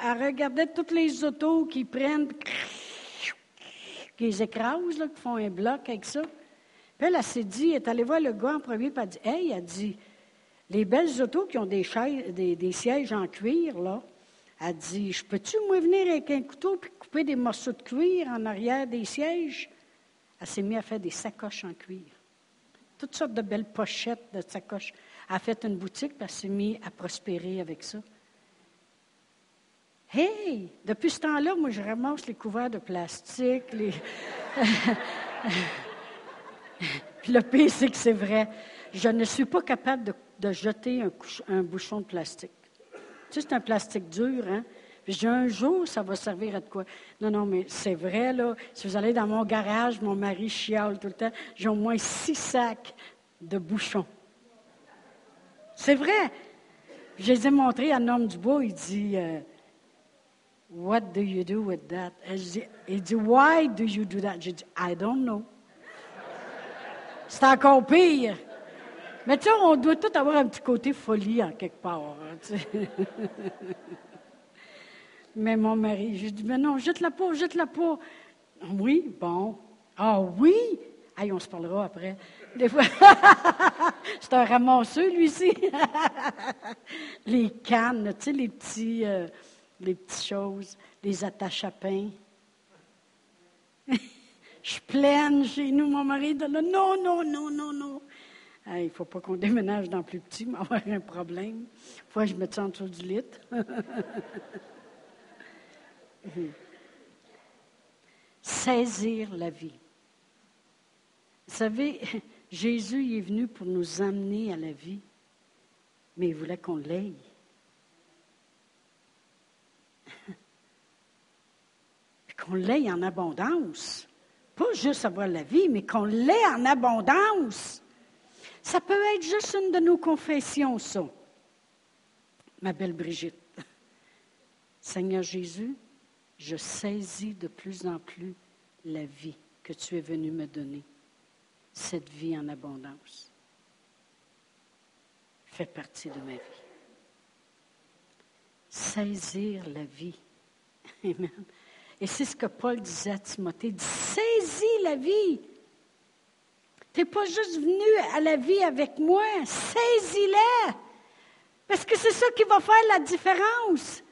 elle, regardait toutes les autos qui prennent, qui les écrasent, là, qui font un bloc avec ça. Puis elle, s'est dit, elle est allée voir le gars en premier, puis elle a dit Hey, elle dit, les belles autos qui ont des, sièges en cuir, là, elle dit Je peux-tu, moi, venir avec un couteau puis couper des morceaux de cuir en arrière des sièges? Elle s'est mise à faire des sacoches en cuir toutes sortes de belles pochettes de sacoches. Elle a fait une boutique, puis elle s'est mise à prospérer avec ça. Hey! Depuis ce temps-là, moi, je ramasse les couverts de plastique, (laughs) le pire, c'est que c'est vrai. Je ne suis pas capable de, jeter un, un, bouchon de plastique. Tu sais, c'est un plastique dur, hein? Puis un jour, ça va servir à de quoi? Non, non, mais c'est vrai, là. Si vous allez dans mon garage, mon mari chiale tout le temps, j'ai au moins six sacs de bouchons. C'est vrai. Je les ai montrés à un homme du il dit euh, What do you do with that? il dit Why do you do that? J'ai dit I don't know. C'est encore pire. Mais tu sais, on doit tout avoir un petit côté folie en quelque part. Hein, (laughs) Mais mon mari, je dis, mais non, jette-la pas, jette-la pas. Oui, bon. Ah oui? Aïe, on se parlera après. Des fois, (laughs) c'est un ramasseux, lui-ci. (laughs) les cannes, tu sais, les petits, euh, les petites choses, les attaches à pain. (laughs) je suis pleine chez nous, mon mari, non, non, non, non, non. Il ne faut pas qu'on déménage dans plus petit, mais avoir un problème. Faut que je me en dessous du lit. Saisir la vie. Vous savez, (laughs) Jésus est venu pour nous amener à la vie, mais il voulait qu'on l'aille. (laughs) qu'on l'aille en abondance. Pas juste avoir la vie, mais qu'on l'ait en abondance. Ça peut être juste une de nos confessions, ça. Ma belle Brigitte. (laughs) Seigneur Jésus, je saisis de plus en plus la vie que tu es venu me donner, cette vie en abondance. Fait partie de ma vie. Saisir la vie. (laughs) Amen. Et c'est ce que Paul disait à Timothée. Il dit, saisis la vie. Tu n'es pas juste venu à la vie avec moi, saisis-la. Parce que c'est ça qui va faire la différence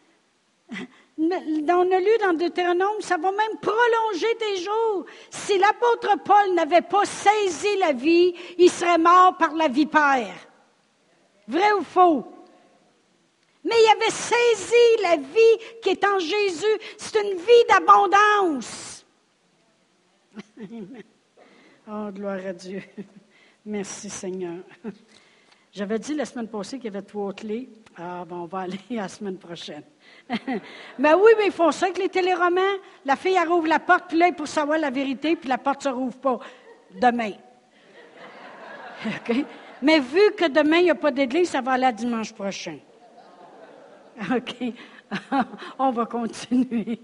on a lu dans Deutéronome, ça va même prolonger tes jours. Si l'apôtre Paul n'avait pas saisi la vie, il serait mort par la vipère. Vrai ou faux? Mais il avait saisi la vie qui est en Jésus. C'est une vie d'abondance. (laughs) oh, gloire à Dieu. (laughs) Merci Seigneur. (laughs) J'avais dit la semaine passée qu'il y avait trois clés. Ah, bon, on va aller la semaine prochaine. Mais (laughs) oui, mais ils font ça avec les téléromans. La fille, elle rouvre la porte, puis là, pour savoir la vérité, puis la porte ne se rouvre pas. Demain. (laughs) Mais vu que demain, il n'y a pas d'église, ça va aller à dimanche prochain. (laughs) OK? On va continuer.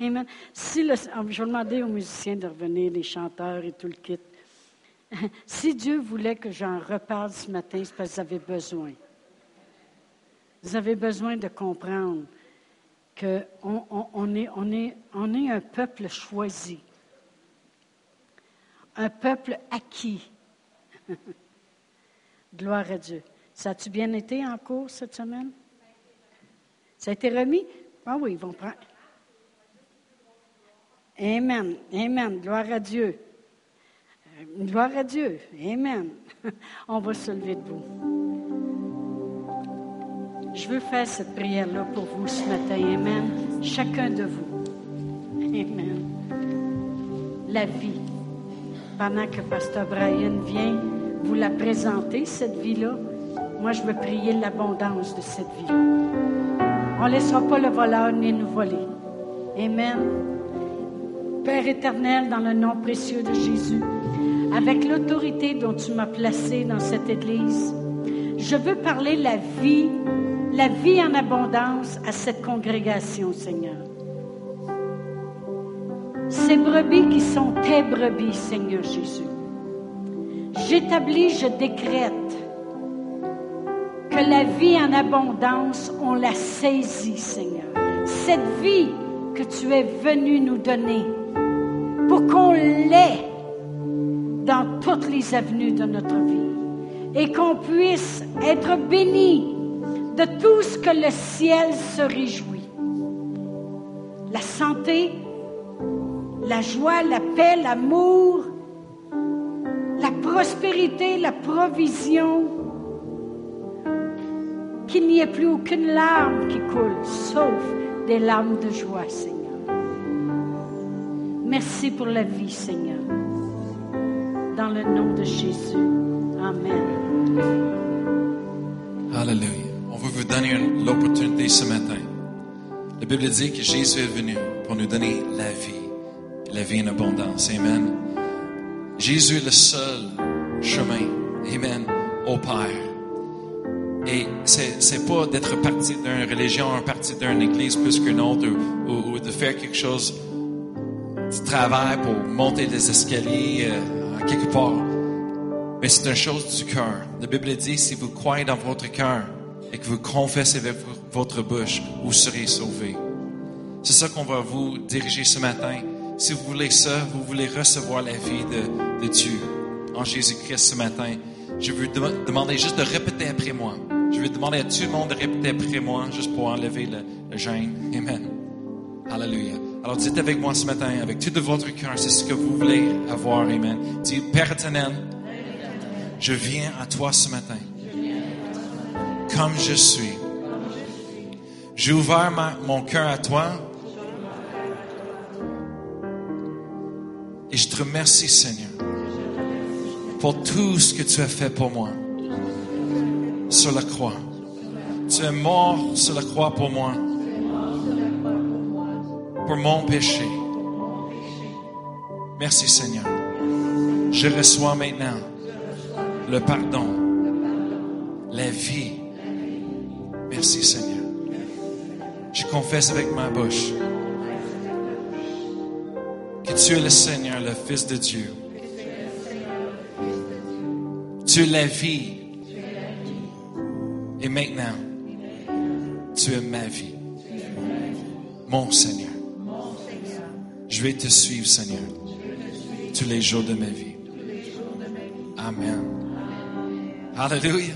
Amen. Si le, je vais demander aux musiciens de revenir, les chanteurs et tout le kit. Si Dieu voulait que j'en reparle ce matin, c'est parce que vous avez besoin. Vous avez besoin de comprendre qu'on on, est, on, est, on est un peuple choisi, un peuple acquis. (laughs) Gloire à Dieu. Ça a-tu bien été en cours cette semaine? Ça a été remis? Ah oui, ils vont prendre. Amen. Amen. Gloire à Dieu. Euh, gloire à Dieu. Amen. (laughs) On va se lever debout. Je veux faire cette prière-là pour vous ce matin. Amen. Chacun de vous. Amen. La vie. Pendant que Pasteur Brian vient vous la présenter, cette vie-là, moi, je veux prier l'abondance de cette vie. On ne laissera pas le voleur ni nous voler. Amen. Père éternel, dans le nom précieux de Jésus, avec l'autorité dont tu m'as placé dans cette Église, je veux parler la vie, la vie en abondance à cette congrégation, Seigneur. Ces brebis qui sont tes brebis, Seigneur Jésus. J'établis, je décrète que la vie en abondance, on la saisit, Seigneur. Cette vie que tu es venu nous donner pour qu'on l'ait dans toutes les avenues de notre vie et qu'on puisse être béni de tout ce que le ciel se réjouit. La santé, la joie, la paix, l'amour, la prospérité, la provision, qu'il n'y ait plus aucune larme qui coule, sauf des larmes de joie, Seigneur. Merci pour la vie, Seigneur. Dans le nom de Jésus. Amen. Alléluia. Vous donner l'opportunité ce matin. La Bible dit que Jésus est venu pour nous donner la vie, la vie en abondance. Amen. Jésus est le seul chemin. Amen. Au Père. Et c'est, pas d'être parti d'une religion, parti d'une église plus qu'une autre, ou, de faire quelque chose de travail pour monter les escaliers euh, quelque part. Mais c'est une chose du cœur. La Bible dit, si vous croyez dans votre cœur et que vous confessez avec votre bouche, vous serez sauvés. C'est ça qu'on va vous diriger ce matin. Si vous voulez ça, vous voulez recevoir la vie de, Dieu en Jésus-Christ ce matin, je vais vous demander juste de répéter après moi. Je vais demander à tout le monde de répéter après moi, juste pour enlever le, le gêne. Amen. Alléluia. Alors dites avec moi ce matin, avec tout de votre cœur, c'est ce que vous voulez avoir. Amen. Dites, Père éternel, je viens à toi ce matin, comme je suis. J'ai ouvert mon cœur à toi. Et je te remercie, Seigneur, pour tout ce que tu as fait pour moi sur la croix. Tu es mort sur la croix pour moi, pour mon péché. Merci Seigneur. Je reçois maintenant le pardon, la vie. Merci Seigneur. Je confesse avec ma bouche que tu es le Seigneur, le Fils de Dieu. Tu es la vie et maintenant, tu es ma vie. Mon Seigneur. Je vais te suivre, Seigneur, tous les jours de ma vie. Amen. Alléluia.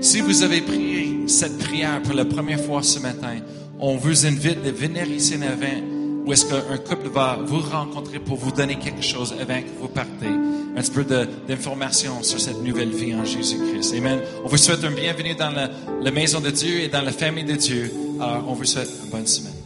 Si vous avez prié cette prière pour la première fois ce matin, on vous invite de venir ici en avant où est-ce qu'un couple va vous rencontrer pour vous donner quelque chose avant que vous partez un petit peu d'informations sur cette nouvelle vie en Jésus-Christ. Amen. On vous souhaite un bienvenue dans la, la, maison de Dieu et dans la famille de Dieu. Alors, on vous souhaite une bonne semaine.